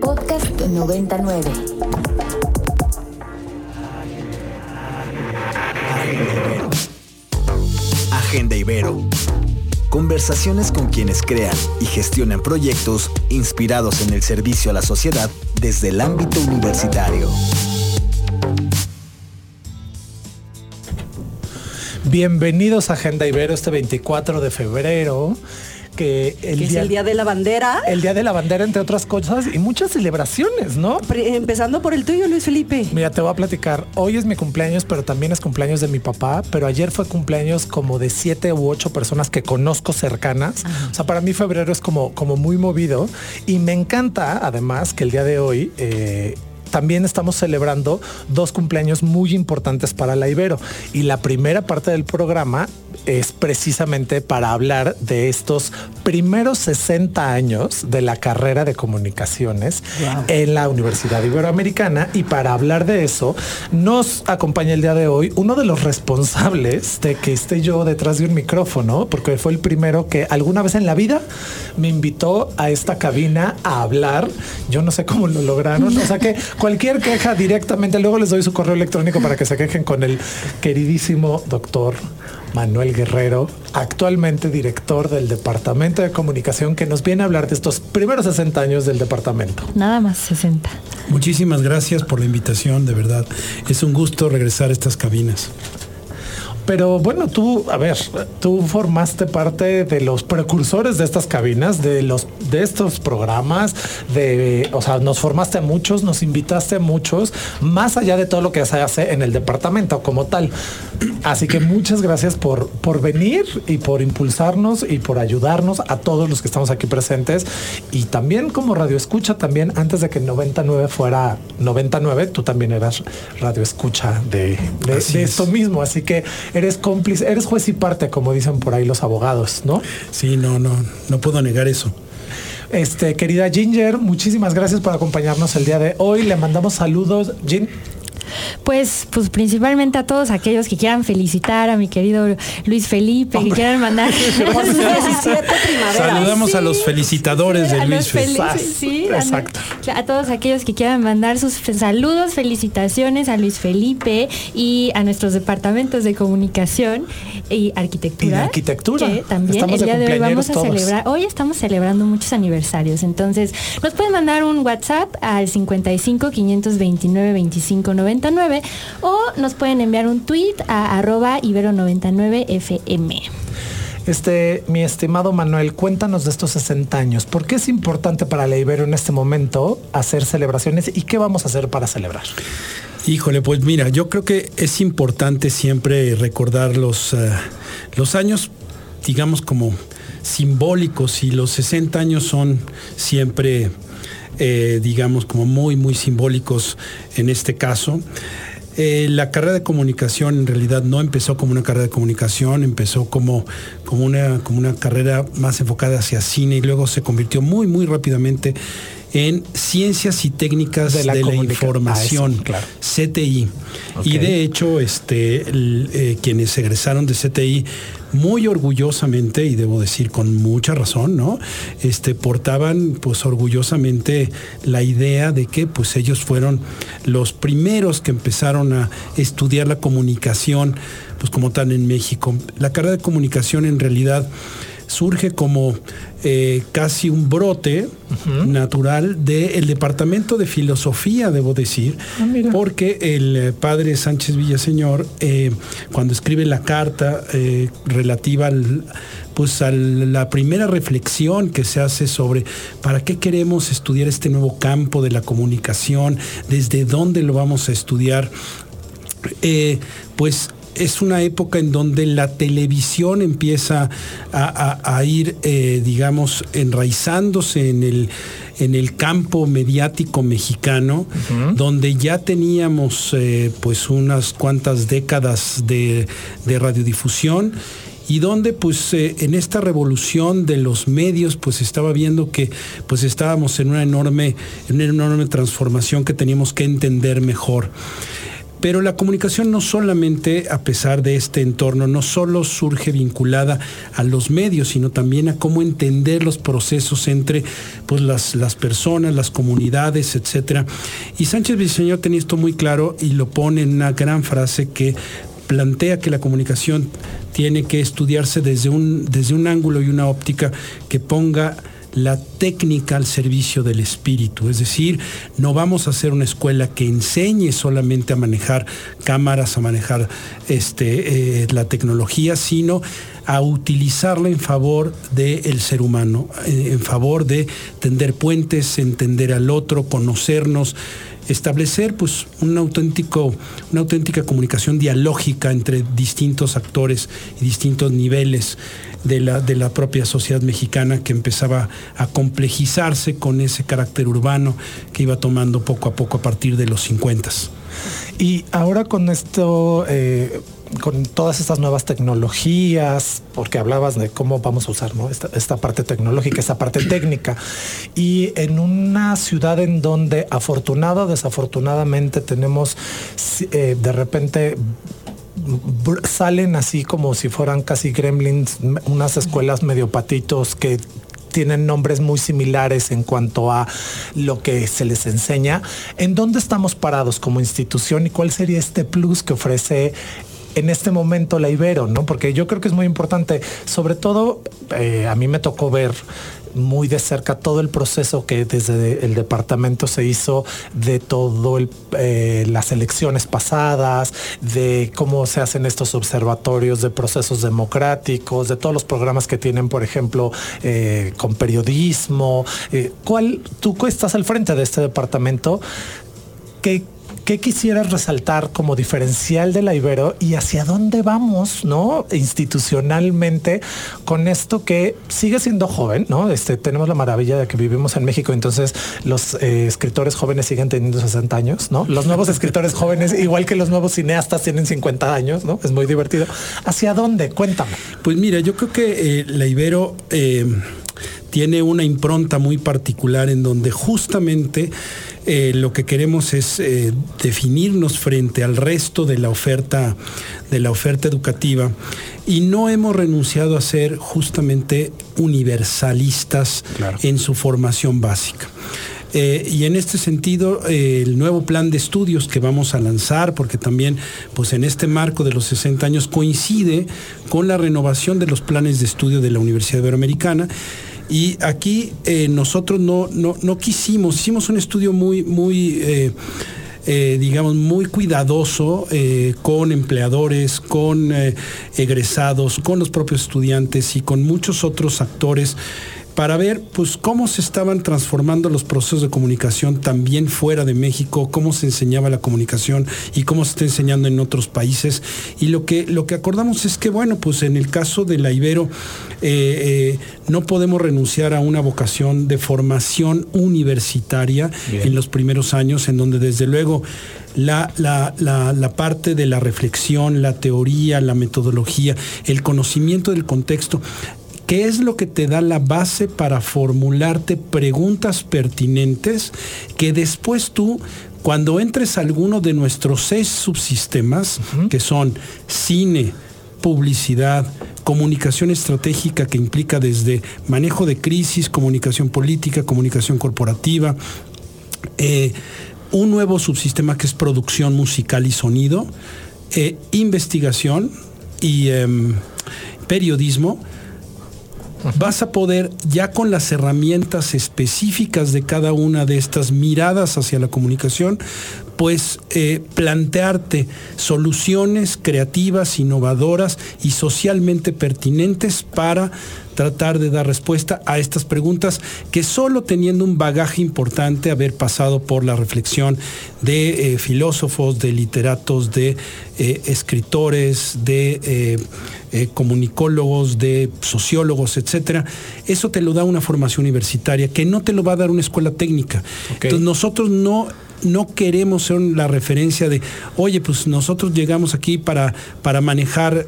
Podcast 99. Agenda Ibero. Conversaciones con quienes crean y gestionan proyectos inspirados en el servicio a la sociedad desde el ámbito universitario. Bienvenidos a Agenda Ibero este 24 de febrero. Que, el que es el Día de la Bandera. El Día de la Bandera, entre otras cosas, y muchas celebraciones, ¿no? empezando por el tuyo, Luis Felipe. Mira, te voy a platicar. Hoy es mi cumpleaños, pero también es cumpleaños de mi papá. Pero ayer fue cumpleaños como de siete u ocho personas que conozco cercanas. O sea, para mí febrero es como, como muy movido. Y me encanta, además, que el día de hoy... Eh, también estamos celebrando dos cumpleaños muy importantes para la Ibero. Y la primera parte del programa es precisamente para hablar de estos primeros 60 años de la carrera de comunicaciones en la Universidad Iberoamericana. Y para hablar de eso, nos acompaña el día de hoy uno de los responsables de que esté yo detrás de un micrófono, porque fue el primero que alguna vez en la vida me invitó a esta cabina a hablar. Yo no sé cómo lo lograron. O sea que cualquier queja directamente, luego les doy su correo electrónico para que se quejen con el queridísimo doctor Manuel Guerrero, actualmente director del Departamento de Comunicación, que nos viene a hablar de estos primeros 60 años del departamento. Nada más 60. Muchísimas gracias por la invitación, de verdad. Es un gusto regresar a estas cabinas. Pero bueno, tú, a ver, tú formaste parte de los precursores de estas cabinas, de los de estos programas, de, o sea, nos formaste a muchos, nos invitaste a muchos, más allá de todo lo que se hace en el departamento como tal. Así que muchas gracias por, por venir y por impulsarnos y por ayudarnos a todos los que estamos aquí presentes. Y también como radio escucha, también antes de que 99 fuera 99, tú también eras radio escucha de, de esto mismo. Así que eres cómplice, eres juez y parte, como dicen por ahí los abogados, ¿no? Sí, no, no, no puedo negar eso. Este, querida Ginger, muchísimas gracias por acompañarnos el día de hoy. Le mandamos saludos. Gin, pues, pues principalmente a todos aquellos que quieran felicitar a mi querido Luis Felipe, que quieran mandar Saludamos a los felicitadores de Luis Felipe. Sí, exacto. A, todos aquellos que quieran mandar sus saludos, felicitaciones a Luis Felipe y a nuestros departamentos de comunicación y arquitectura. arquitectura. también el día de hoy vamos a celebrar. Hoy estamos celebrando muchos aniversarios. Entonces, nos pueden mandar un WhatsApp al 55 529 25 99 o nos pueden enviar un tweet a arroba ibero99fm. Este, mi estimado Manuel, cuéntanos de estos 60 años. ¿Por qué es importante para la Ibero en este momento hacer celebraciones y qué vamos a hacer para celebrar? Híjole, pues mira, yo creo que es importante siempre recordar los, eh, los años, digamos, como simbólicos y los 60 años son siempre, eh, digamos, como muy, muy simbólicos en este caso. Eh, la carrera de comunicación en realidad no empezó como una carrera de comunicación, empezó como, como, una, como una carrera más enfocada hacia cine y luego se convirtió muy, muy rápidamente en Ciencias y Técnicas de la, Información, ah, CTI. Y de hecho, este, eh, quienes egresaron de CTI muy orgullosamente, y debo decir con mucha razón, ¿no? Este, portaban pues orgullosamente la idea de que pues ellos fueron los primeros que empezaron a estudiar la comunicación, pues como tal en México. La carrera de comunicación en realidad surge como eh, casi un brote natural del Departamento de Filosofía, debo decir, ah, porque el eh, padre Sánchez Villaseñor, eh, cuando escribe la carta relativa al, pues a la primera reflexión que se hace sobre para qué queremos estudiar este nuevo campo de la comunicación, desde dónde lo vamos a estudiar, pues es una época en donde la televisión empieza a, ir, eh, digamos, enraizándose en el, en el campo mediático mexicano, donde ya teníamos eh, pues unas cuantas décadas de, radiodifusión y donde pues eh, en esta revolución de los medios pues estaba viendo que pues estábamos en una enorme, en una enorme transformación que teníamos que entender mejor. Pero la comunicación no solamente, a pesar de este entorno, no solo surge vinculada a los medios, sino también a cómo entender los procesos entre pues, las, las personas, las comunidades, etc. Y Sánchez Villaseñor tenía esto muy claro y lo pone en una gran frase que plantea que la comunicación tiene que estudiarse desde un, desde un ángulo y una óptica que ponga la técnica al servicio del espíritu. Es decir, no vamos a hacer una escuela que enseñe solamente a manejar cámaras, a manejar este, eh, la tecnología, sino a utilizarla en favor del ser humano, eh, en favor de tender puentes, entender al otro, conocernos, establecer pues auténtico, una auténtica comunicación dialógica entre distintos actores y distintos niveles de la, de la propia sociedad mexicana que empezaba a complejizarse con ese carácter urbano que iba tomando poco a poco a partir de los 50. Y ahora con esto... Eh, con todas estas nuevas tecnologías, porque hablabas de cómo vamos a usar esta, parte tecnológica, esta parte técnica, y en una ciudad en donde afortunado o desafortunadamente tenemos eh, de repente salen así como si fueran casi gremlins, unas escuelas medio patitos que tienen nombres muy similares en cuanto a lo que se les enseña. ¿En dónde estamos parados como institución y cuál sería este plus que ofrece en este momento la Ibero, ¿no? Porque yo creo que es muy importante, sobre todo eh, a mí me tocó ver muy de cerca todo el proceso que desde el departamento se hizo de todo eh, las elecciones pasadas, de cómo se hacen estos observatorios de procesos democráticos, de todos los programas que tienen, por ejemplo, eh, con periodismo. ¿Cuál, tú estás al frente de este departamento? ¿Qué, ¿Qué quisieras resaltar como diferencial de la Ibero y hacia dónde vamos, no? Institucionalmente con esto que sigue siendo joven, ¿no? Este, tenemos la maravilla de que vivimos en México, entonces los eh, escritores jóvenes siguen teniendo 60 años, ¿no? Los nuevos escritores jóvenes, igual que los nuevos cineastas, tienen 50 años, ¿no? Es muy divertido. ¿Hacia dónde? Cuéntame. Pues mira, yo creo que eh, la Ibero... Eh, tiene una impronta muy particular en donde justamente eh, lo que queremos es eh, definirnos frente al resto de la oferta de la oferta educativa y no hemos renunciado a ser justamente universalistas en su formación básica. Eh, y en este sentido, el nuevo plan de estudios que vamos a lanzar, porque también pues en este marco de los 60 años coincide con la renovación de los planes de estudio de la Universidad Iberoamericana, y aquí eh, nosotros no, no, quisimos, hicimos un estudio muy, muy eh, eh, digamos, muy cuidadoso con empleadores, con egresados, con los propios estudiantes y con muchos otros actores para ver pues cómo se estaban transformando los procesos de comunicación también fuera de México, cómo se enseñaba la comunicación y cómo se está enseñando en otros países. Y lo que, lo que acordamos es que, bueno, pues en el caso de la Ibero, eh, eh, no podemos renunciar a una vocación de formación universitaria en los primeros años, en donde desde luego la, la, la, parte de la reflexión, la teoría, la metodología, el conocimiento del contexto, ¿Qué es lo que te da la base para formularte preguntas pertinentes que después tú, cuando entres a alguno de nuestros seis subsistemas, que son cine, publicidad, comunicación estratégica que implica desde manejo de crisis, comunicación política, comunicación corporativa, eh, un nuevo subsistema que es producción musical y sonido, eh, investigación y em, periodismo, vas a poder ya con las herramientas específicas de cada una de estas miradas hacia la comunicación, pues eh, plantearte soluciones creativas, innovadoras y socialmente pertinentes para tratar de dar respuesta a estas preguntas que solo teniendo un bagaje importante, haber pasado por la reflexión de eh, filósofos, de literatos, de eh, escritores, de eh, comunicólogos, de sociólogos, etcétera, eso te lo da una formación universitaria que no te lo va a dar una escuela técnica. Entonces nosotros no no queremos ser la referencia de, oye, pues nosotros llegamos aquí para, para manejar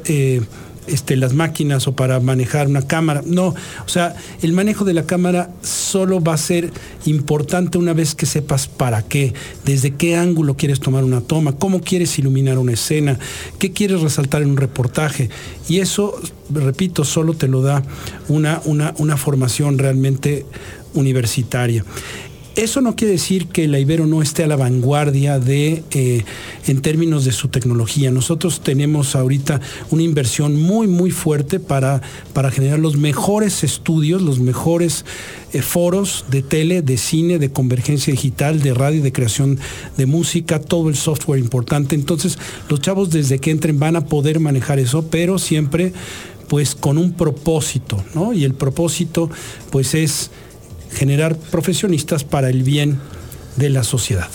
este, las máquinas o para manejar una cámara. No, o sea, el manejo de la cámara solo va a ser importante una vez que sepas para qué, desde qué ángulo quieres tomar una toma, cómo quieres iluminar una escena, qué quieres resaltar en un reportaje. Y eso, repito, solo te lo da una, una, una formación realmente universitaria. Eso no quiere decir que la Ibero no esté a la vanguardia de, eh, en términos de su tecnología. Nosotros tenemos ahorita una inversión muy, muy fuerte para, para generar los mejores estudios, los mejores eh, foros de tele, de cine, de convergencia digital, de radio, de creación de música, todo el software importante. Entonces, los chavos desde que entren van a poder manejar eso, pero siempre pues con un propósito, ¿no? Y el propósito pues es generar profesionistas para el bien de la sociedad.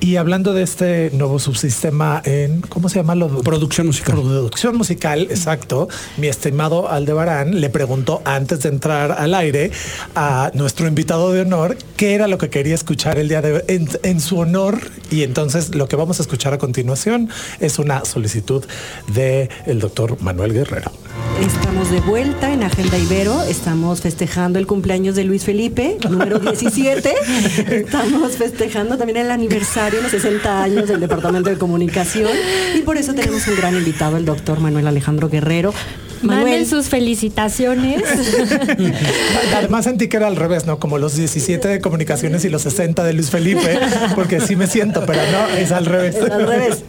Y hablando de este nuevo subsistema en, ¿cómo se llama? Lo? Producción musical. Producción musical, exacto. Mi estimado Aldebarán le preguntó antes de entrar al aire a nuestro invitado de honor qué era lo que quería escuchar el día de en, en su honor. Y entonces lo que vamos a escuchar a continuación es una solicitud del el doctor Manuel Guerrero. Estamos de vuelta en Agenda Ibero, estamos festejando el cumpleaños de Luis Felipe, número 17. Estamos festejando también el aniversario, los 60 años del Departamento de Comunicación y por eso tenemos un gran invitado, el doctor Manuel Alejandro Guerrero, Manuel. sus felicitaciones. Además sentí que era al revés, ¿no? Como los 17 de comunicaciones y los 60 de Luis Felipe, porque sí me siento, pero no, es al revés. al revés.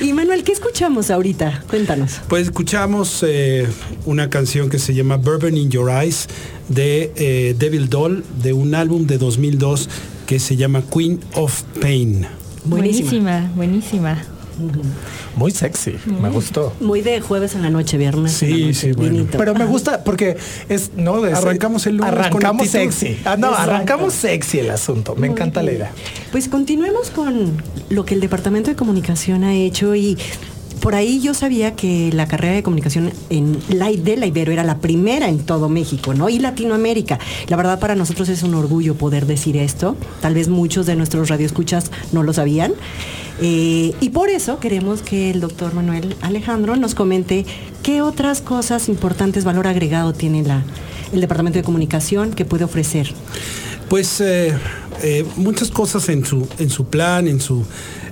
Y Manuel, ¿qué escuchamos ahorita? Cuéntanos. Pues escuchamos eh, una canción que se llama Bourbon in Your Eyes de eh, Devil Doll, de un álbum de 2002 que se llama Queen of Pain. Buenísima, buenísima. Muy sexy, me gustó. Muy de jueves en la noche, viernes. Sí, sí, bueno. Pero me gusta porque es, ¿no? arrancamos el lunes Arrancamos sexy. Ah, no, arrancamos sexy el asunto. Me encanta la idea. Pues continuemos con lo que el Departamento de Comunicación ha hecho y por ahí yo sabía que la carrera de comunicación en la, de la Ibero era la primera en todo México, ¿no? Y Latinoamérica. La verdad para nosotros es un orgullo poder decir esto. Tal vez muchos de nuestros radioescuchas no lo sabían. Eh, y por eso queremos que el doctor Manuel Alejandro nos comente qué otras cosas importantes, valor agregado tiene la, el Departamento de Comunicación que puede ofrecer. Pues eh, eh, muchas cosas en su, en su plan, en su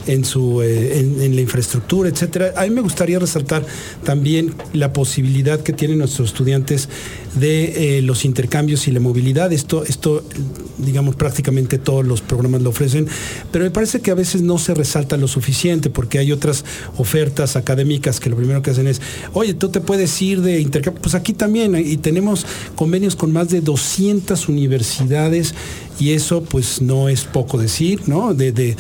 en, su, eh, en, la infraestructura, etcétera. A mí me gustaría resaltar también la posibilidad que tienen nuestros estudiantes de eh, los intercambios y la movilidad. Esto, esto, digamos, prácticamente todos los programas lo ofrecen, pero me parece que a veces no se resalta lo suficiente porque hay otras ofertas académicas que lo primero que hacen es, oye, tú te puedes ir de intercambio. Pues aquí también, y tenemos convenios con más de 200 universidades y eso pues no es poco decir, ¿no? De, de,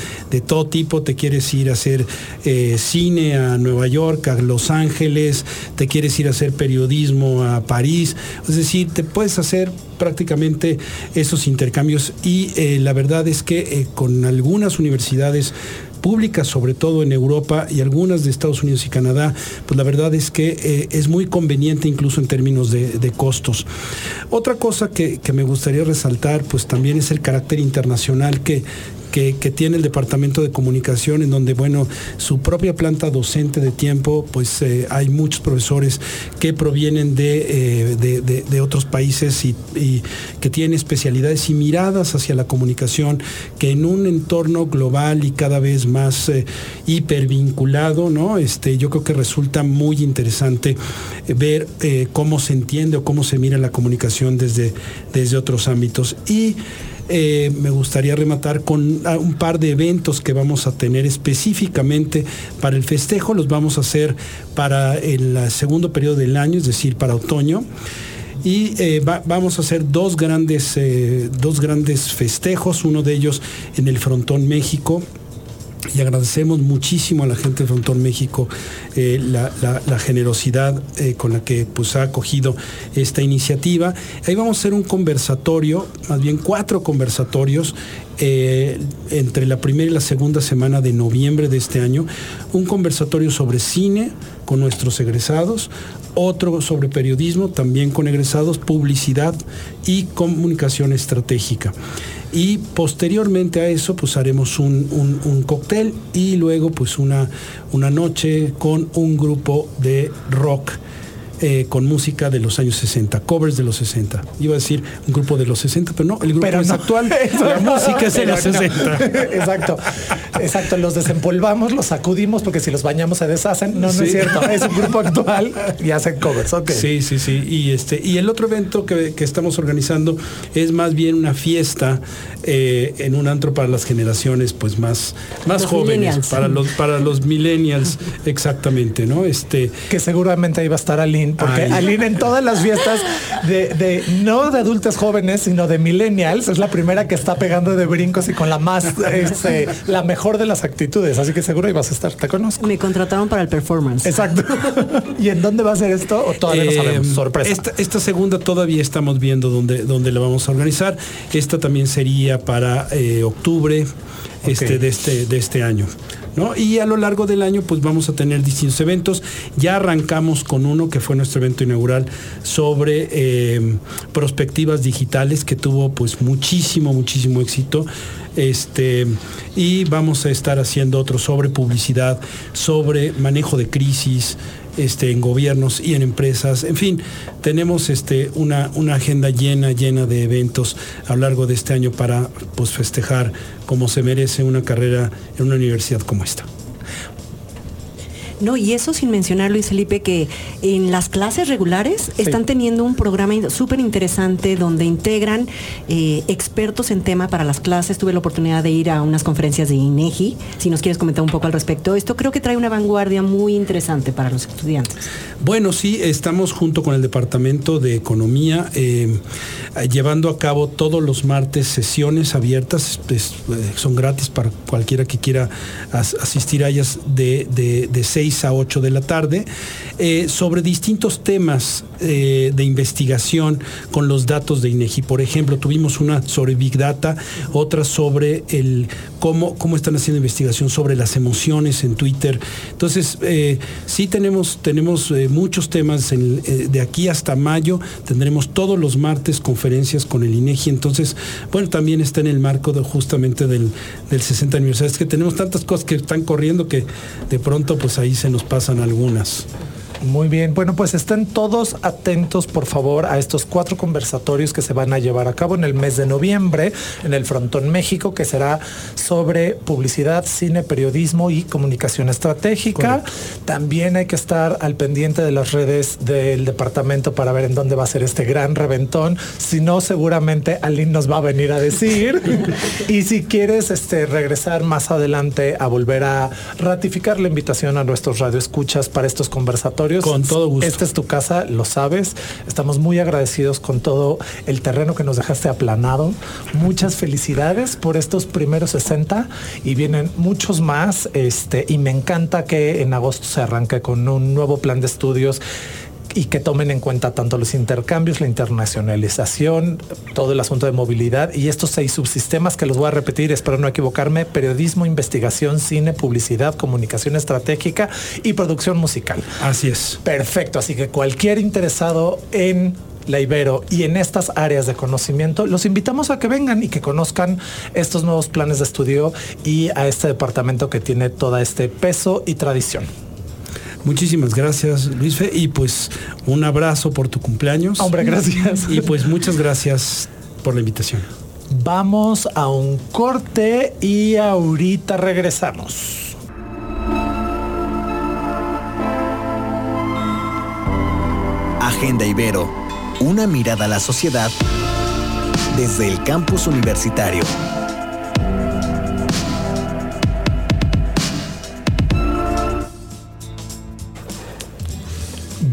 todo tipo, te quieres ir a hacer eh, cine a Nueva York, a Los Ángeles, te quieres ir a hacer periodismo a París, es decir, te puedes hacer prácticamente esos intercambios y eh, la verdad es que eh, con algunas universidades públicas, sobre todo en Europa y algunas de Estados Unidos y Canadá, pues la verdad es que eh, es muy conveniente incluso en términos de, costos. Otra cosa que, que, me gustaría resaltar, pues también es el carácter internacional que, que, tiene el Departamento de Comunicación, en donde, bueno, su propia planta docente de tiempo, pues eh, hay muchos profesores que provienen de, eh, otros países y, que tienen especialidades y miradas hacia la comunicación, que en un entorno global y cada vez más eh, hipervinculado, ¿no? Este, yo creo que resulta muy interesante ver cómo se entiende o cómo se mira la comunicación desde, desde otros ámbitos. Y eh, me gustaría rematar con ah, un par de eventos que vamos a tener específicamente para el festejo. Los vamos a hacer para el segundo periodo del año, es decir, para otoño. Y eh, vamos a hacer dos grandes, eh, dos grandes festejos, uno de ellos en el Frontón México, y agradecemos muchísimo a la gente de Frontón México eh, la, generosidad eh, con la que pues, ha acogido esta iniciativa. Ahí vamos a hacer un conversatorio, más bien cuatro conversatorios eh, entre la primera y la segunda semana de noviembre de este año, un conversatorio sobre cine con nuestros egresados, otro sobre periodismo, también con egresados, publicidad y comunicación estratégica. Y posteriormente a eso, pues haremos un, un, cóctel y luego pues una, una noche con un grupo de rock eh, con música de los años 60, covers de los 60. Iba a decir un grupo de los 60, pero no, el grupo es actual, la música es de los 60. Exacto, exacto, los desempolvamos, los sacudimos porque si los bañamos se deshacen. No, no es cierto, es un grupo actual y hacen covers, ok. Sí, sí, sí. Y, este, y el otro evento que, estamos organizando es más bien una fiesta eh, en un antro para las generaciones pues más, más jóvenes, para los, para los millennials, exactamente, ¿no? Este, que seguramente ahí va a estar Aline porque Aline en todas las fiestas de, no de adultos jóvenes, sino de millennials, es la primera que está pegando de brincos y con la más, este, la mejor de las actitudes. Así que seguro ibas a estar, te conozco. Me contrataron para el performance. Exacto. ¿Y en dónde va a ser esto? ¿O todavía no sabemos? Eh, Sorpresa. Esta, segunda todavía estamos viendo dónde, dónde la vamos a organizar. Esta también sería para eh, octubre este, de, este, de este año. Y a lo largo del año pues vamos a tener distintos eventos. Ya arrancamos con uno que fue nuestro evento inaugural sobre eh, perspectivas digitales que tuvo pues muchísimo, muchísimo éxito. Este, y vamos a estar haciendo otro sobre publicidad, sobre manejo de crisis, este, en gobiernos y en empresas. En fin, tenemos este, una, agenda llena, llena de eventos a lo largo de este año para pues, festejar como se merece una carrera en una universidad como esta. No, y eso sin mencionar, Luis Felipe, que en las clases regulares están teniendo un programa súper interesante donde integran eh, expertos en tema para las clases. Tuve la oportunidad de ir a unas conferencias de INEGI. Si nos quieres comentar un poco al respecto, esto creo que trae una vanguardia muy interesante para los estudiantes. Bueno, sí, estamos junto con el Departamento de Economía eh, llevando a cabo todos los martes sesiones abiertas, eh, son gratis para cualquiera que quiera asistir a ellas de, de, de a 8 de la tarde, eh, sobre distintos temas eh, de investigación con los datos de INEGI. Por ejemplo, tuvimos una sobre Big Data, otra sobre el cómo, cómo están haciendo investigación sobre las emociones en Twitter. Entonces, eh, sí tenemos, tenemos muchos temas de aquí hasta mayo. Tendremos todos los martes conferencias con el INEGI. Entonces, bueno, también está en el marco justamente del, del 60 aniversario. Es que tenemos tantas cosas que están corriendo que de pronto pues ahí se nos pasan algunas. Muy bien, bueno, pues estén todos atentos, por favor, a estos cuatro conversatorios que se van a llevar a cabo en el mes de noviembre en el Frontón México, que será sobre publicidad, cine, periodismo y comunicación estratégica. También hay que estar al pendiente de las redes del departamento para ver en dónde va a ser este gran reventón. Si no, seguramente Aline nos va a venir a decir. y si quieres este, regresar más adelante a volver a ratificar la invitación a nuestros radioescuchas para estos conversatorios, con todo gusto. Esta es tu casa, lo sabes. Estamos muy agradecidos con todo el terreno que nos dejaste aplanado. Muchas felicidades por estos primeros 60 y vienen muchos más. Este, y me encanta que en agosto se arranque con un nuevo plan de estudios y que tomen en cuenta tanto los intercambios, la internacionalización, todo el asunto de movilidad y estos seis subsistemas que los voy a repetir, espero no equivocarme, periodismo, investigación, cine, publicidad, comunicación estratégica y producción musical. Así es. Perfecto, así que cualquier interesado en la Ibero y en estas áreas de conocimiento, los invitamos a que vengan y que conozcan estos nuevos planes de estudio y a este departamento que tiene todo este peso y tradición. Muchísimas gracias, Luis Fe, y pues un abrazo por tu cumpleaños. Hombre, gracias. Y pues muchas gracias por la invitación. Vamos a un corte y ahorita regresamos. Agenda Ibero, una mirada a la sociedad desde el campus universitario.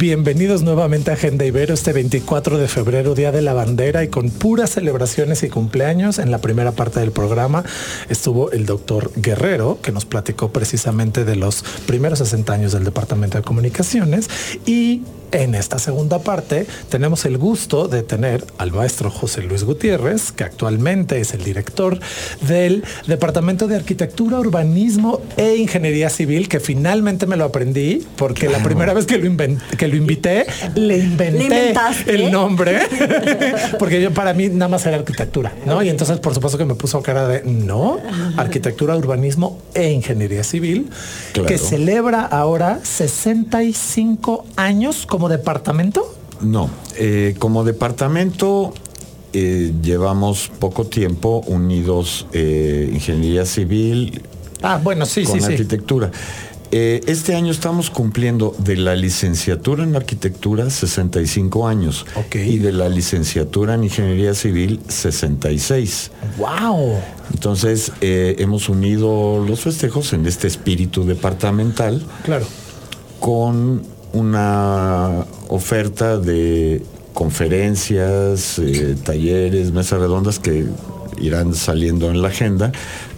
Bienvenidos nuevamente a Agenda Ibero este 24 de febrero, Día de la Bandera y con puras celebraciones y cumpleaños. En la primera parte del programa estuvo el doctor Guerrero, que nos platicó precisamente de los primeros 60 años del Departamento de Comunicaciones y en esta segunda parte tenemos el gusto de tener al maestro José Luis Gutiérrez, que actualmente es el director del Departamento de Arquitectura, Urbanismo e Ingeniería Civil, que finalmente me lo aprendí, porque la primera vez que lo, que lo invité, le inventé el nombre, porque yo para mí nada más era arquitectura, ¿no? Y entonces por supuesto que me puso cara de no, arquitectura, urbanismo e ingeniería civil, que celebra ahora 65 años como departamento? No, eh, como departamento eh, llevamos poco tiempo unidos eh, ingeniería civil ah, bueno, sí, con sí, arquitectura. este año estamos cumpliendo de la licenciatura en arquitectura 65 años y de la licenciatura en ingeniería civil 66. ¡Wow! Entonces hemos unido los festejos en este espíritu departamental. Claro. Con una oferta de conferencias, eh, talleres, mesas redondas que irán saliendo en la agenda,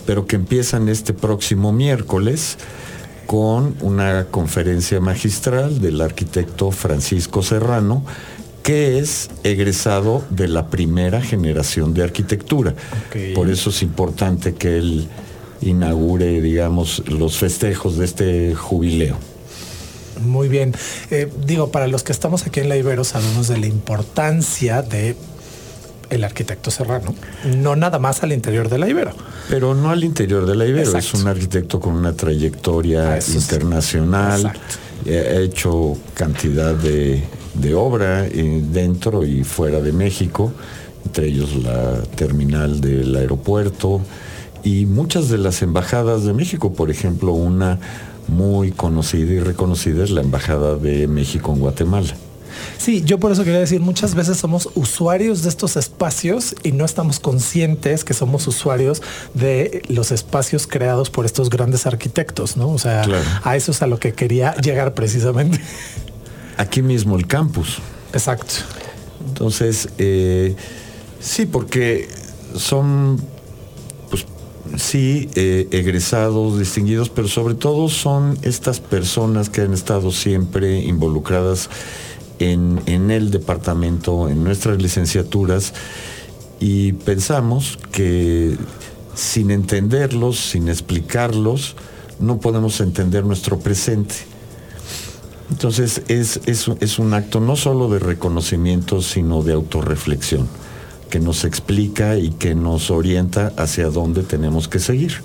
pero que empiezan este próximo miércoles con una conferencia magistral del arquitecto Francisco Serrano, que es egresado de la primera generación de arquitectura. Por eso es importante que él inaugure, digamos, los festejos de este jubileo. Muy bien. Eh, digo, para los que estamos aquí en la Ibero sabemos de la importancia de el arquitecto serrano, no nada más al interior de la Ibero. Pero no al interior de la Ibero, es un arquitecto con una trayectoria ah, internacional, ha hecho cantidad de, de obra eh, dentro y fuera de México, entre ellos la terminal del aeropuerto y muchas de las embajadas de México, por ejemplo, una muy conocida y reconocida es la Embajada de México en Guatemala. Sí, yo por eso quería decir, muchas veces somos usuarios de estos espacios y no estamos conscientes que somos usuarios de los espacios creados por estos grandes arquitectos, ¿no? O sea, a eso es a lo que quería llegar precisamente. Aquí mismo el campus. Exacto. Entonces, eh, sí, porque son sí, eh, egresados, distinguidos, pero sobre todo son estas personas que han estado siempre involucradas en, el departamento, en nuestras licenciaturas, y pensamos que sin entenderlos, sin explicarlos, no podemos entender nuestro presente. Entonces es, es un acto no solo de reconocimiento, sino de autorreflexión que nos explica y que nos orienta hacia dónde tenemos que seguir.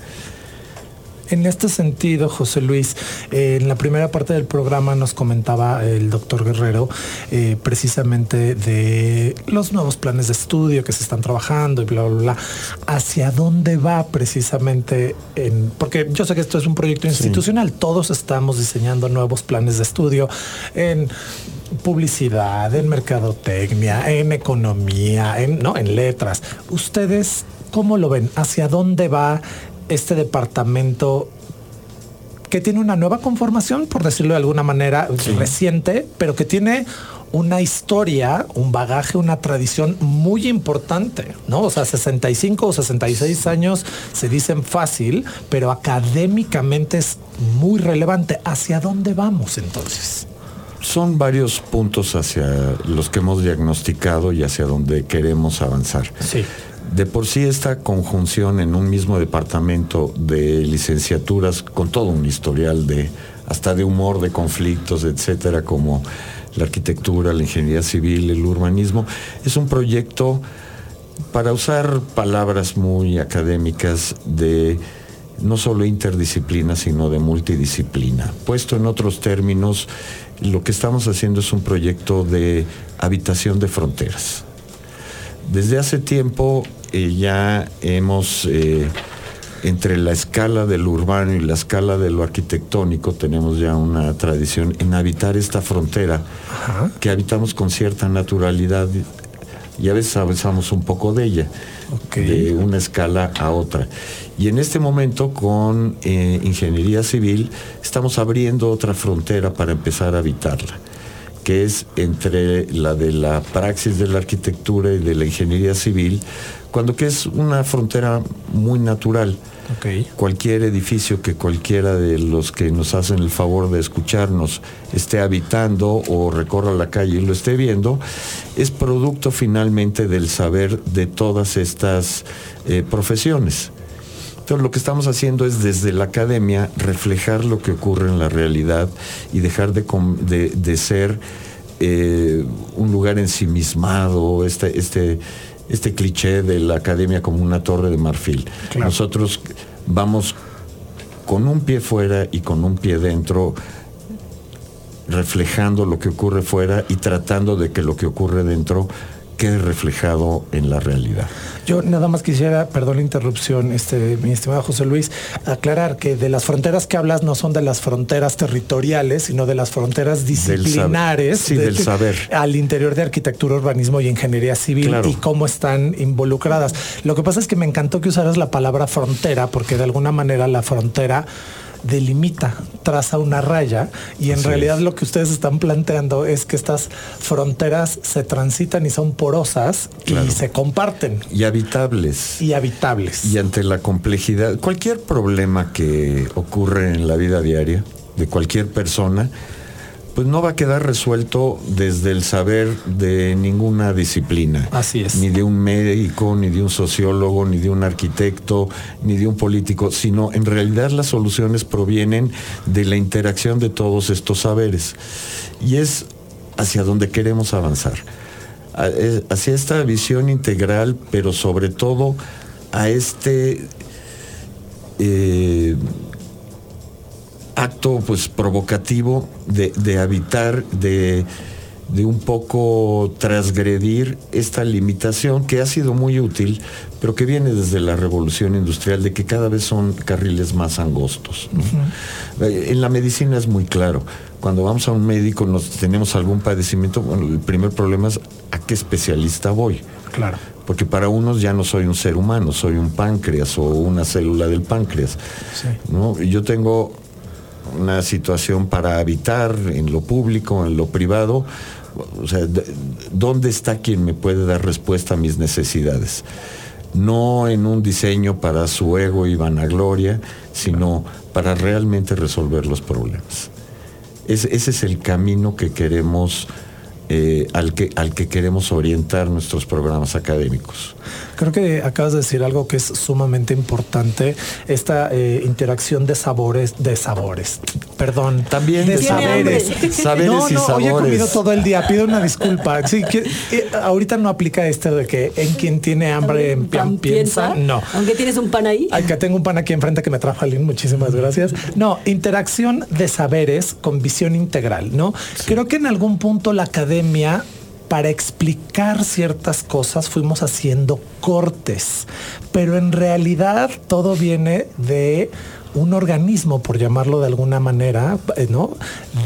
En este sentido, José Luis, eh, en la primera parte del programa nos comentaba el doctor Guerrero eh, precisamente de los nuevos planes de estudio que se están trabajando y bla, bla, bla. ¿Hacia dónde va precisamente? En, porque yo sé que esto es un proyecto institucional, todos estamos diseñando nuevos planes de estudio en publicidad, en mercadotecnia, en economía, en, ¿no? en letras. ¿Ustedes cómo lo ven? ¿Hacia dónde va este departamento que tiene una nueva conformación, por decirlo de alguna manera, reciente, pero que tiene una historia, un bagaje, una tradición muy importante, ¿no? O sea, 65 o 66 años se dicen fácil, pero académicamente es muy relevante. ¿Hacia dónde vamos entonces? Son varios puntos hacia los que hemos diagnosticado y hacia donde queremos avanzar. Sí. De por sí esta conjunción en un mismo departamento de licenciaturas con todo un historial de hasta de humor, de conflictos, etcétera, como la arquitectura, la ingeniería civil, el urbanismo, es un proyecto para usar palabras muy académicas de no solo interdisciplina, sino de multidisciplina. Puesto en otros términos, lo que estamos haciendo es un proyecto de habitación de fronteras. Desde hace tiempo eh, ya hemos, eh, entre la escala de lo urbano y la escala de lo arquitectónico, tenemos ya una tradición en habitar esta frontera, que habitamos con cierta naturalidad y a veces avanzamos un poco de ella, de una escala a otra. Y en este momento con eh, ingeniería civil estamos abriendo otra frontera para empezar a habitarla, que es entre la de la praxis de la arquitectura y de la ingeniería civil, cuando que es una frontera muy natural. Cualquier edificio que cualquiera de los que nos hacen el favor de escucharnos esté habitando o recorra la calle y lo esté viendo, es producto finalmente del saber de todas estas eh, profesiones. Entonces lo que estamos haciendo es desde la academia reflejar lo que ocurre en la realidad y dejar de, ser eh, un lugar ensimismado, este, este este cliché de la academia como una torre de marfil. Nosotros vamos con un pie fuera y con un pie dentro, reflejando lo que ocurre fuera y tratando de que lo que ocurre dentro quede reflejado en la realidad. Yo nada más quisiera, perdón la interrupción, este, mi estimado José Luis, aclarar que de las fronteras que hablas no son de las fronteras territoriales, sino de las fronteras disciplinares. sí, del saber. Al interior de arquitectura, urbanismo y ingeniería civil y cómo están involucradas. Lo que pasa es que me encantó que usaras la palabra frontera, porque de alguna manera la frontera delimita, traza una raya y en realidad lo que ustedes están planteando es que estas fronteras se transitan y son porosas y se comparten. Y habitables. Y habitables. Y ante la complejidad, cualquier problema que ocurre en la vida diaria de cualquier persona, pues no va a quedar resuelto desde el saber de ninguna disciplina. Así es. Ni de un médico, ni de un sociólogo, ni de un arquitecto, ni de un político, sino en realidad las soluciones provienen de la interacción de todos estos saberes. Y es hacia donde queremos avanzar. Hacia esta visión integral, pero sobre todo a este... Eh, acto pues provocativo de, habitar, de, de, un poco transgredir esta limitación que ha sido muy útil, pero que viene desde la revolución industrial, de que cada vez son carriles más angostos. Eh, en la medicina es muy claro. Cuando vamos a un médico, nos tenemos algún padecimiento, bueno, el primer problema es a qué especialista voy. Claro. Porque para unos ya no soy un ser humano, soy un páncreas o una célula del páncreas. ¿no? Y yo tengo una situación para habitar en lo público, en lo privado, o sea, ¿dónde está quien me puede dar respuesta a mis necesidades? No en un diseño para su ego y vanagloria, sino para realmente resolver los problemas. ese es el camino que queremos, eh, al, que, al que queremos orientar nuestros programas académicos. Creo que acabas de decir algo que es sumamente importante, esta eh, interacción de sabores, de sabores, perdón. También de, saberes. Saberes no, no, hoy he comido todo el día, pido una disculpa. Sí, que, eh, ahorita no aplica este de que en quien tiene hambre en pan piensa. No. Aunque tienes un pan ahí. Ay, que tengo un pan aquí enfrente que me trajo Aline, muchísimas gracias. No, interacción de saberes con visión integral, ¿no? Creo que en algún punto la academia para explicar ciertas cosas fuimos haciendo cortes, pero en realidad todo viene de un organismo, por llamarlo de alguna manera, eh, ¿no?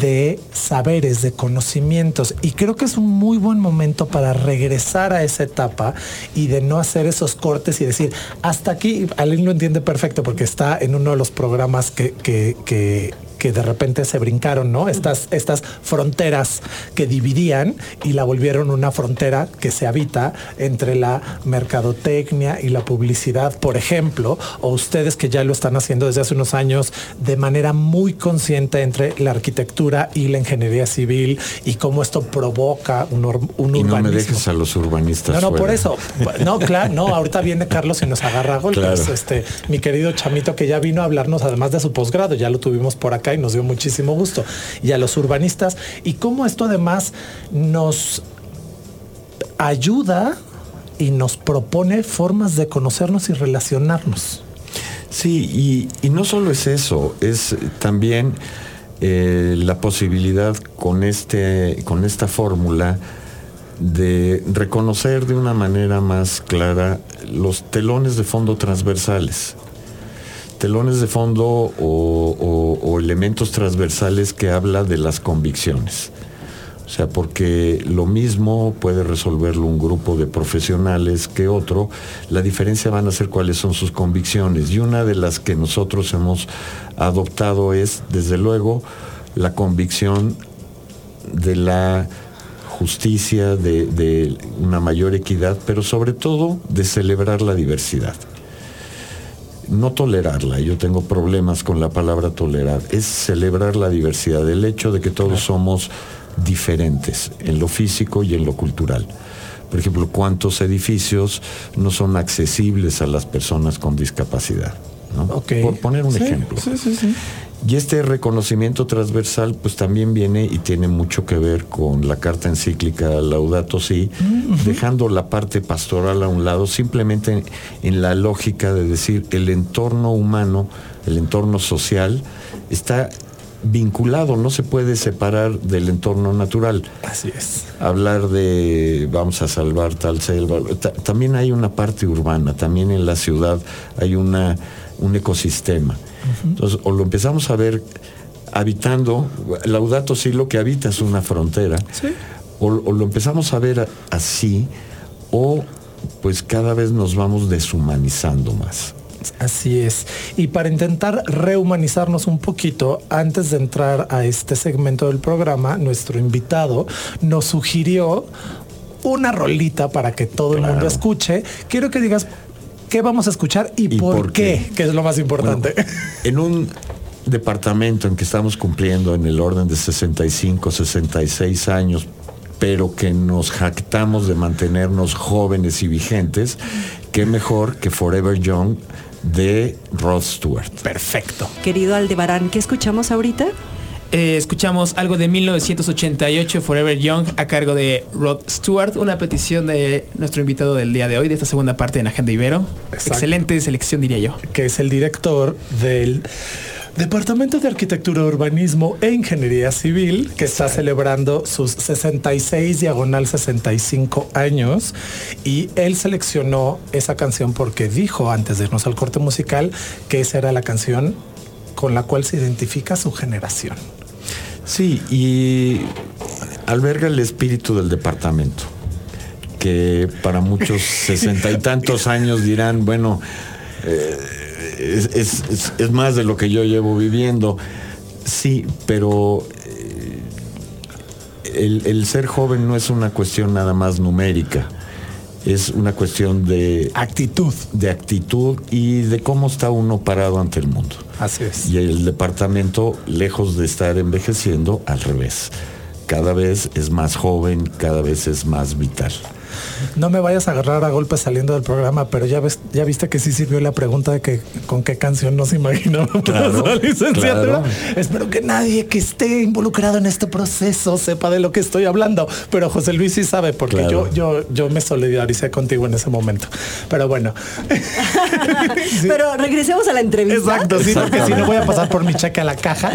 De saberes, de conocimientos. Y creo que es un muy buen momento para regresar a esa etapa y de no hacer esos cortes y decir, hasta aquí, alguien lo entiende perfecto porque está en uno de los programas que, que que de repente se brincaron, ¿no? Estas, estas fronteras que dividían y la volvieron una frontera que se habita entre la mercadotecnia y la publicidad, por ejemplo, o ustedes que ya lo están haciendo desde hace unos años de manera muy consciente entre la arquitectura y la ingeniería civil y cómo esto provoca un, un y urbanismo. No me dejes a los urbanistas. No, no, por eso. No, claro, no, ahorita viene Carlos y nos agarra golpes. Este, mi querido Chamito que ya vino a hablarnos además de su posgrado, ya lo tuvimos por acá y nos dio muchísimo gusto. Y a los urbanistas, y cómo esto además nos ayuda y nos propone formas de conocernos y relacionarnos. Sí, y, no solo es eso, es también eh, la posibilidad con, este, con esta fórmula de reconocer de una manera más clara los telones de fondo transversales telones de fondo o, elementos transversales que habla de las convicciones. O sea, porque lo mismo puede resolverlo un grupo de profesionales que otro. La diferencia van a ser cuáles son sus convicciones. Y una de las que nosotros hemos adoptado es, desde luego, la convicción de la justicia, de, una mayor equidad, pero sobre todo de celebrar la diversidad. No tolerarla, yo tengo problemas con la palabra tolerar, es celebrar la diversidad, el hecho de que todos somos diferentes en lo físico y en lo cultural. Por ejemplo, cuántos edificios no son accesibles a las personas con discapacidad. Por poner un ejemplo. Y este reconocimiento transversal pues también viene y tiene mucho que ver con la carta encíclica Laudato Si, dejando la parte pastoral a un lado, simplemente en la lógica de decir el entorno humano, el entorno social, está vinculado, no se puede separar del entorno natural. Así es. Hablar de vamos a salvar tal selva. también hay una parte urbana, también en la ciudad hay una, un ecosistema. Entonces, o lo empezamos a ver habitando, Laudato sí lo que habita es una frontera, o, o lo empezamos a ver así, o pues cada vez nos vamos deshumanizando más. Así es. Y para intentar rehumanizarnos un poquito, antes de entrar a este segmento del programa, nuestro invitado nos sugirió una rolita para que todo el mundo escuche. Quiero que digas qué vamos a escuchar y, por, qué? que es lo más importante. en un departamento en que estamos cumpliendo en el orden de 65, 66 años, pero que nos jactamos de mantenernos jóvenes y vigentes, qué mejor que Forever Young de Rod Stewart. Perfecto. Querido Aldebarán, ¿qué escuchamos ahorita? Eh, escuchamos algo de 1988, Forever Young, a cargo de Rod Stewart, una petición de nuestro invitado del día de hoy, de esta segunda parte de Agenda Ibero. Excelente selección, diría yo. Que es el director del Departamento de Arquitectura, Urbanismo e Ingeniería Civil, que está celebrando sus 66 diagonal 65 años. Y él seleccionó esa canción porque dijo antes de irnos al corte musical que esa era la canción con la cual se identifica su generación. Sí, y alberga el espíritu del departamento, que para muchos sesenta y tantos años dirán, bueno, eh, es, más de lo que yo llevo viviendo. Sí, pero eh, el, ser joven no es una cuestión nada más numérica. Es una cuestión de actitud. De actitud y de cómo está uno parado ante el mundo. Así es. Y el departamento, lejos de estar envejeciendo, al revés. Cada vez es más joven, cada vez es más vital. No me vayas a agarrar a golpes saliendo del programa, pero ya ves, ya viste que sí sirvió la pregunta de que con qué canción nos imaginamos la licenciatura. Espero que nadie que esté involucrado en este proceso sepa de lo que estoy hablando. Pero José Luis sí sabe, porque yo, yo, yo me solidaricé contigo en ese momento. Pero bueno. Pero regresemos a la entrevista. Exacto, sí, porque si no voy a pasar por mi cheque a la caja.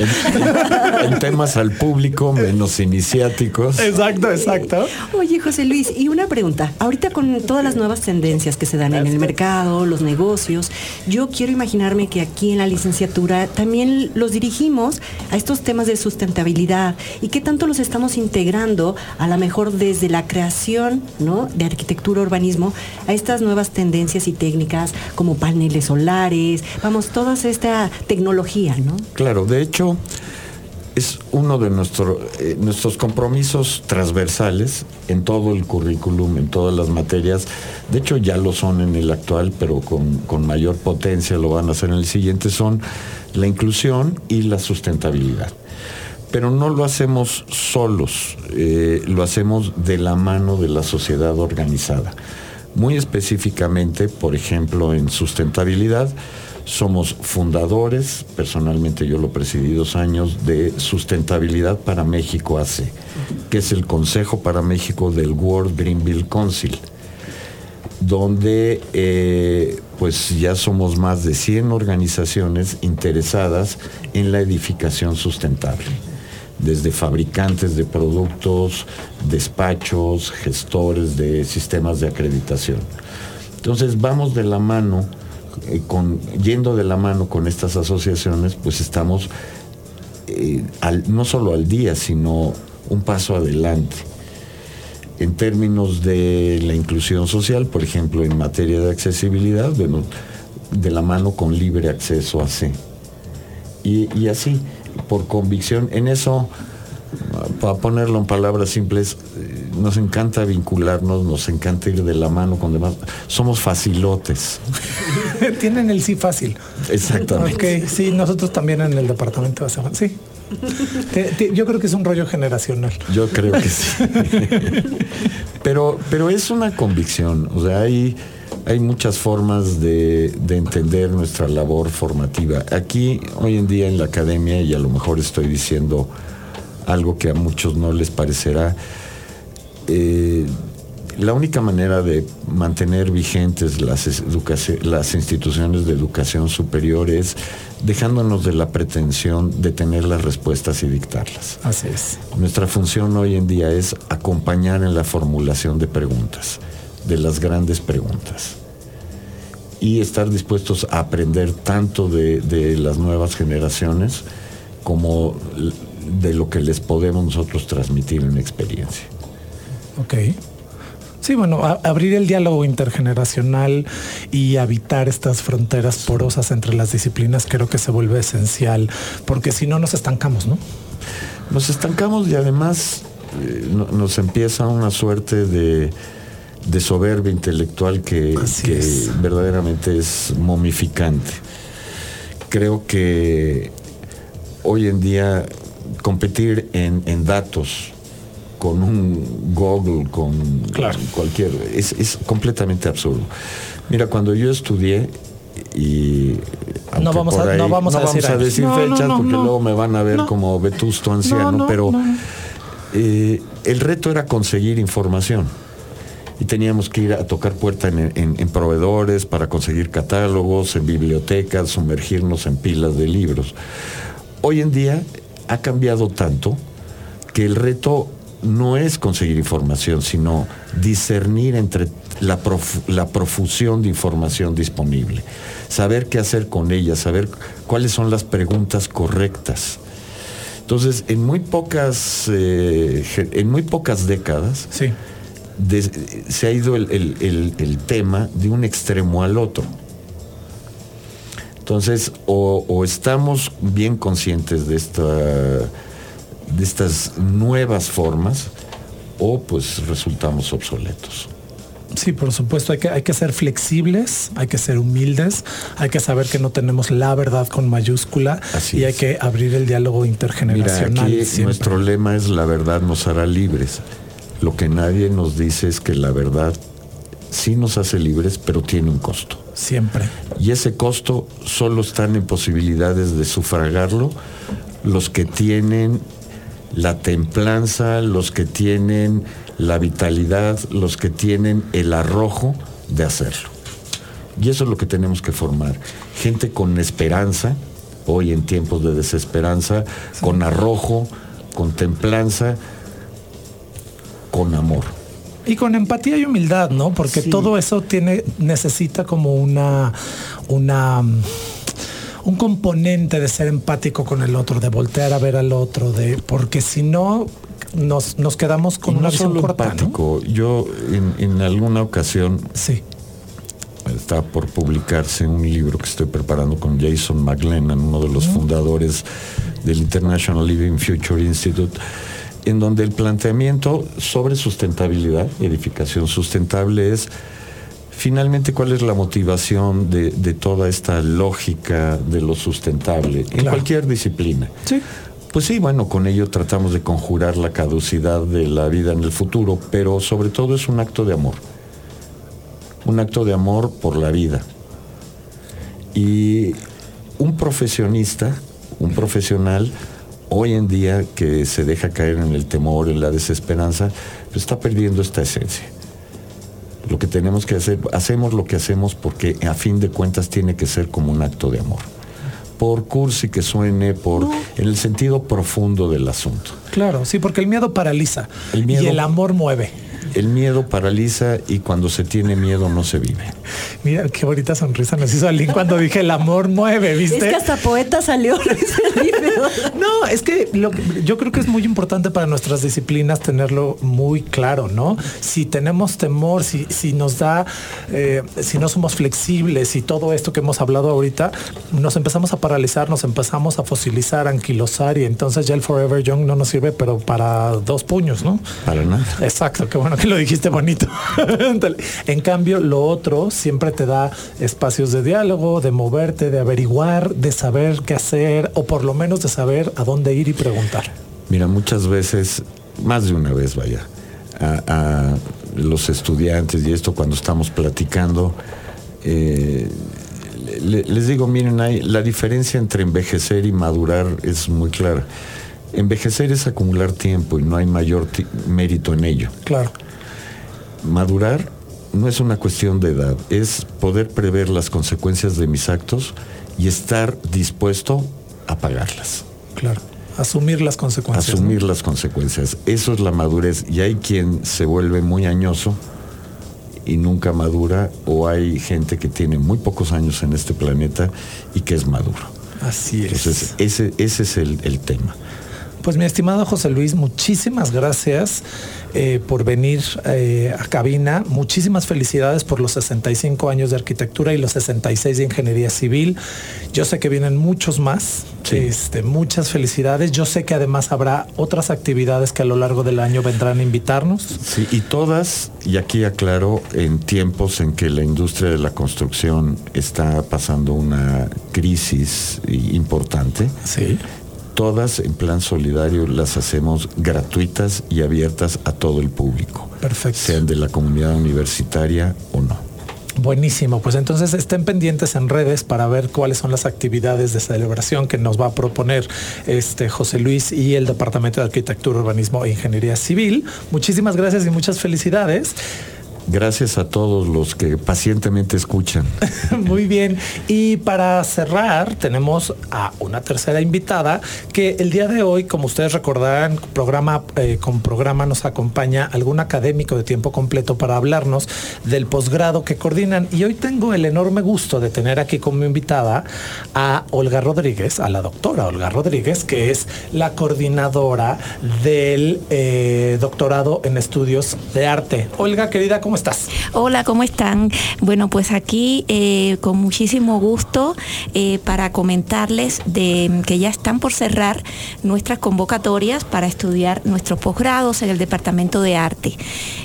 En, temas al público, menos iniciáticos. Exacto, exacto. Oye, José Luis, y una pregunta. Ahorita con todas las nuevas tendencias que se dan en el mercado, los negocios, yo quiero imaginarme que aquí en la licenciatura también los dirigimos a estos temas de sustentabilidad y qué tanto los estamos integrando a lo mejor desde la creación ¿no? de arquitectura, urbanismo, a estas nuevas tendencias y técnicas como paneles solares, vamos, toda esta tecnología, ¿no? Claro, de hecho, es uno de eh, nuestros compromisos transversales en todo el currículum, en todas las materias. De hecho, ya lo son en el actual, pero con, mayor potencia lo van a hacer en el siguiente, son la inclusión y la sustentabilidad. Pero no lo hacemos solos, eh, lo hacemos de la mano de la sociedad organizada. Muy específicamente, por ejemplo, en sustentabilidad, somos fundadores, personalmente yo lo presidí dos años, de Sustentabilidad para México AC, que es el Consejo para México del World Greenville Council, donde eh, pues ya somos más de 100 organizaciones interesadas en la edificación sustentable, desde fabricantes de productos, despachos, gestores de sistemas de acreditación. Entonces vamos de la mano eh, yendo de la mano con estas asociaciones, pues estamos eh, no solo al día, sino un paso adelante. En términos de la inclusión social, por ejemplo, en materia de accesibilidad, de la mano con libre acceso a C. Y, así, por convicción, en eso para ponerlo en palabras simples, nos encanta vincularnos, nos encanta ir de la mano con demás. Somos facilotes. Tienen el sí fácil. Exactamente. Ok, sí, nosotros también en el departamento hacemos. Sí. yo creo que es un rollo generacional. Yo creo que sí. pero, pero es una convicción. O sea, hay, hay muchas formas de, de entender nuestra labor formativa. Aquí, hoy en día en la academia, y a lo mejor estoy diciendo algo que a muchos no les parecerá. Eh, la única manera de mantener vigentes las, las instituciones de educación superior es dejándonos de la pretensión de tener las respuestas y dictarlas. Así es. Nuestra función hoy en día es acompañar en la formulación de preguntas, de las grandes preguntas. Y estar dispuestos a aprender tanto de, de las nuevas generaciones como de lo que les podemos nosotros transmitir en experiencia. Ok. Sí, bueno, abrir el diálogo intergeneracional y habitar estas fronteras porosas entre las disciplinas creo que se vuelve esencial, porque si no nos estancamos, ¿no? Nos estancamos y además eh, nos empieza una suerte de, soberbia intelectual que, que verdaderamente es momificante. Creo que hoy en día competir en, datos con un Google, con cualquier, es, completamente absurdo. Mira, cuando yo estudié y no vamos, a, no vamos, a, decir, fechas porque luego me van a ver como vetusto anciano, pero eh, el reto era conseguir información. Y teníamos que ir a tocar puerta en, proveedores para conseguir catálogos, en bibliotecas, sumergirnos en pilas de libros. Hoy en día ha cambiado tanto que el reto no es conseguir información, sino discernir entre la, profusión de información disponible, saber qué hacer con ella, saber cuáles son las preguntas correctas. Entonces, en muy pocas, eh, en muy pocas décadas se ha ido el tema de un extremo al otro. Entonces, o, estamos bien conscientes de, esta, de estas nuevas formas, o pues resultamos obsoletos. Sí, por supuesto, hay que, hay que ser flexibles, hay que ser humildes, hay que saber que no tenemos la verdad con mayúscula y hay que abrir el diálogo intergeneracional. Mira, aquí nuestro lema es la verdad nos hará libres. Lo que nadie nos dice es que la verdad sí nos hace libres, pero tiene un costo. Siempre. Y ese costo solo están en posibilidades de sufragarlo los que tienen la templanza, los que tienen la vitalidad, los que tienen el arrojo de hacerlo. Y eso es lo que tenemos que formar. Gente con esperanza, hoy en tiempos de desesperanza, con arrojo, con templanza, con amor. Y con empatía y humildad, ¿no? Porque todo eso tiene, necesita como una, una un componente de ser empático con el otro, de voltear a ver al otro, de porque si no nos, quedamos con una visión corta. Yo en, alguna ocasión sí. está por publicarse un libro que estoy preparando con Jason McLennan, uno de los fundadores del International Living Future Institute en donde el planteamiento sobre sustentabilidad, edificación sustentable, es finalmente cuál es la motivación de, toda esta lógica de lo sustentable en cualquier disciplina. Sí. Pues sí, bueno, con ello tratamos de conjurar la caducidad de la vida en el futuro, pero sobre todo es un acto de amor. Un acto de amor por la vida. Y un profesionista, un profesional, hoy en día que se deja caer en el temor, en la desesperanza, pues está perdiendo esta esencia. Lo que tenemos que hacer, hacemos lo que hacemos porque a fin de cuentas tiene que ser como un acto de amor. Por cursi que suene, por en el sentido profundo del asunto. Claro, sí, porque el miedo paraliza y el amor mueve. El miedo paraliza y cuando se tiene miedo no se vive. Mira qué bonita sonrisa nos hizo Aline cuando dije el amor mueve, ¿viste? Es que hasta poeta salió. no, es que yo creo que es muy importante para nuestras disciplinas tenerlo muy claro, ¿no? Si tenemos temor, si, si nos da, eh, si no somos flexibles y todo esto que hemos hablado ahorita, nos empezamos a paralizar, nos empezamos a fosilizar, a anquilosar y entonces ya el Forever Young no nos sirve, pero para dos puños, ¿no? Para nada. Exacto, qué bueno que lo dijiste bonito. en cambio, lo otro siempre te da espacios de diálogo, de moverte, de averiguar, de saber qué hacer o por lo menos de saber a dónde ir y preguntar. Mira, muchas veces, más de una vez vaya, a, los estudiantes y esto cuando estamos platicando, eh, les digo, miren, la diferencia entre envejecer y madurar es muy clara. Envejecer es acumular tiempo y no hay mayor mérito en ello. Claro. Madurar no es una cuestión de edad, es poder prever las consecuencias de mis actos y estar dispuesto a pagarlas. Claro. Asumir las consecuencias. Asumir las consecuencias. Eso es la madurez. Y hay quien se vuelve muy añoso y nunca madura, o hay gente que tiene muy pocos años en este planeta y que es maduro. Así es. Entonces, ese, ese es el, el tema. Pues mi estimado José Luis, muchísimas gracias eh, por venir eh, a cabina. Muchísimas felicidades por los 65 años de arquitectura y los 66 de ingeniería civil. Yo sé que vienen muchos más. Este, muchas felicidades. Yo sé que además habrá otras actividades que a lo largo del año vendrán a invitarnos. Sí, y todas, y aquí aclaro, en tiempos en que la industria de la construcción está pasando una crisis importante. Sí todas en plan solidario las hacemos gratuitas y abiertas a todo el público. Perfecto. Sean de la comunidad universitaria o no. Buenísimo, pues entonces estén pendientes en redes para ver cuáles son las actividades de celebración que nos va a proponer este José Luis y el Departamento de Arquitectura, Urbanismo e Ingeniería Civil. Muchísimas gracias y muchas felicidades. Gracias a todos los que pacientemente escuchan. Muy bien. Y para cerrar, tenemos a una tercera invitada que el día de hoy, como ustedes recordarán, programa eh, con programa nos acompaña algún académico de tiempo completo para hablarnos del posgrado que coordinan. Y hoy tengo el enorme gusto de tener aquí como invitada a Olga Rodríguez, a la doctora Olga Rodríguez, que es la coordinadora del eh, doctorado en estudios de arte. Olga, querida, ¿cómo Hola, ¿cómo están? Bueno, pues aquí eh, con muchísimo gusto eh, para comentarles de que ya están por cerrar nuestras convocatorias para estudiar nuestros posgrados en el Departamento de Arte.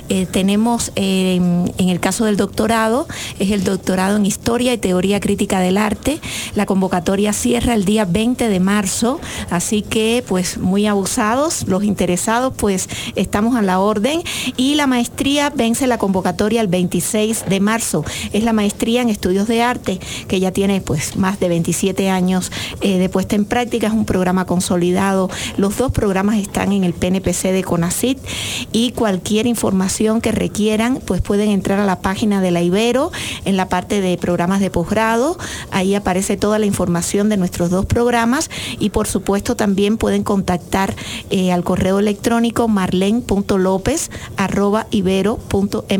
Eh, tenemos en el caso del doctorado, es el doctorado en Historia y Teoría Crítica del Arte. La convocatoria cierra el día 20 de marzo, así que pues muy abusados, los interesados pues estamos a la orden y la maestría vence la convocatoria el 26 de marzo. Es la maestría en estudios de arte que ya tiene pues más de 27 años eh, de puesta en práctica. Es un programa consolidado. Los dos programas están en el PNPC de CONACIT y cualquier información que requieran pues pueden entrar a la página de la Ibero en la parte de programas de posgrado. Ahí aparece toda la información de nuestros dos programas y por supuesto también pueden contactar eh, al correo electrónico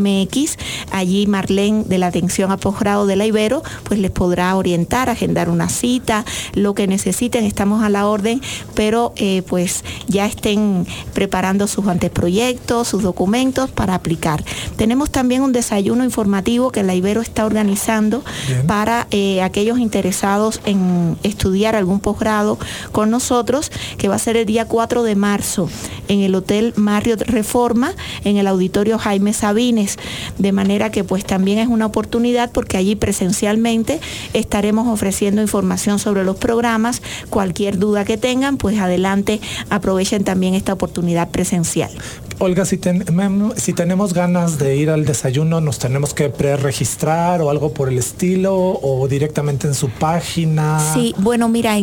marlen.lopez.ibero.mx Allí Marlene de la atención a posgrado de la Ibero, pues les podrá orientar, agendar una cita, lo que necesiten, estamos a la orden, pero eh, pues ya estén preparando sus anteproyectos, sus documentos para aplicar. Tenemos también un desayuno informativo que la Ibero está organizando para eh, aquellos interesados en estudiar algún posgrado con nosotros, que va a ser el día 4 de marzo en el Hotel Marriott Reforma, en el Auditorio Jaime Sabines de manera que pues también es una oportunidad porque allí presencialmente estaremos ofreciendo información sobre los programas, cualquier duda que tengan, pues adelante aprovechen también esta oportunidad presencial. Olga, si, si tenemos ganas de ir al desayuno, ¿nos tenemos que pre-registrar o algo por el estilo o directamente en su página? Sí, bueno, mira,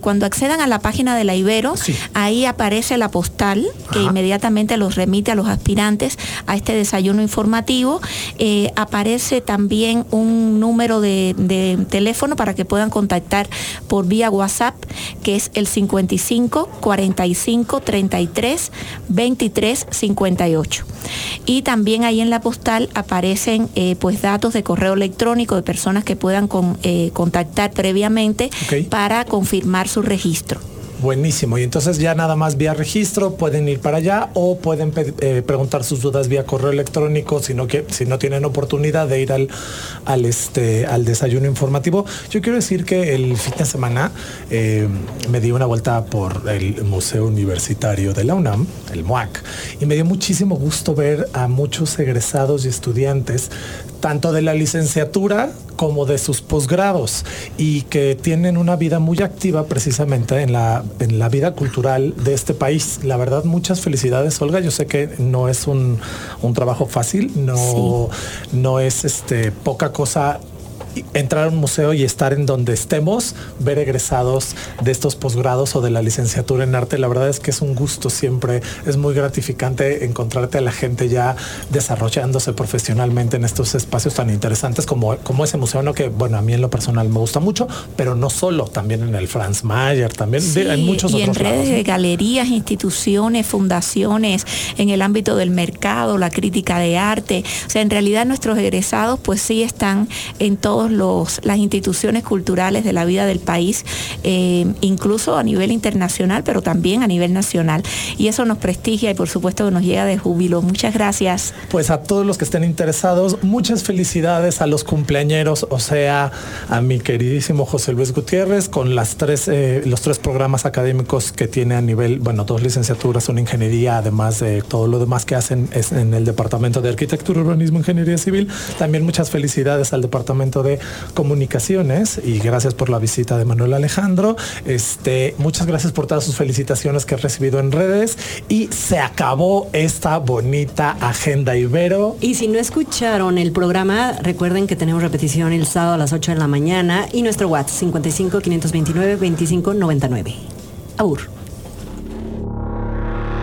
cuando accedan a la página de la Ibero, ahí aparece la postal que inmediatamente los remite a los aspirantes a este desayuno informativo. Eh, aparece también un número de, de teléfono para que puedan contactar por vía WhatsApp, que es el 55 45 33 23 58. Y también ahí en la postal aparecen eh, pues datos de correo electrónico de personas que puedan eh, contactar previamente para confirmar su registro. Buenísimo. Y entonces ya nada más vía registro pueden ir para allá o pueden eh, preguntar sus dudas vía correo electrónico si no, que, si no tienen oportunidad de ir al, al, este, al desayuno informativo. Yo quiero decir que el fin de semana eh, me di una vuelta por el Museo Universitario de la UNAM, el MUAC, y me dio muchísimo gusto ver a muchos egresados y estudiantes tanto de la licenciatura como de sus posgrados y que tienen una vida muy activa precisamente en la, en la vida cultural de este país. La verdad, muchas felicidades, Olga. Yo sé que no es un, trabajo fácil, no, no es este, poca cosa entrar a un museo y estar en donde estemos, ver egresados de estos posgrados o de la licenciatura en arte, la verdad es que es un gusto siempre, es muy gratificante encontrarte a la gente ya desarrollándose profesionalmente en estos espacios tan interesantes como, como ese museo, ¿no? que bueno, a mí en lo personal me gusta mucho, pero no solo, también en el Franz Mayer, también en muchos y en redes de galerías, instituciones, fundaciones, en el ámbito del mercado, la crítica de arte, o sea, en realidad nuestros egresados pues sí están en todos las instituciones culturales de la vida del país, eh, incluso a nivel internacional, pero también a nivel nacional. Y eso nos prestigia y por supuesto nos llega de júbilo. Muchas gracias. Pues a todos los que estén interesados, muchas felicidades a los cumpleañeros, o sea, a mi queridísimo José Luis Gutiérrez, con las tres, eh, los tres programas académicos que tiene a nivel, bueno, dos licenciaturas, una ingeniería, además de todo lo demás que hacen en el Departamento de Arquitectura, Urbanismo, Ingeniería Civil. También muchas felicidades al Departamento de Comunicaciones y gracias por la visita de Manuel Alejandro. Este, muchas gracias por todas sus felicitaciones que he recibido en redes y se acabó esta bonita agenda Ibero. Y si no escucharon el programa, recuerden que tenemos repetición el sábado a las 8 de la mañana y nuestro WhatsApp 55 529 25 99.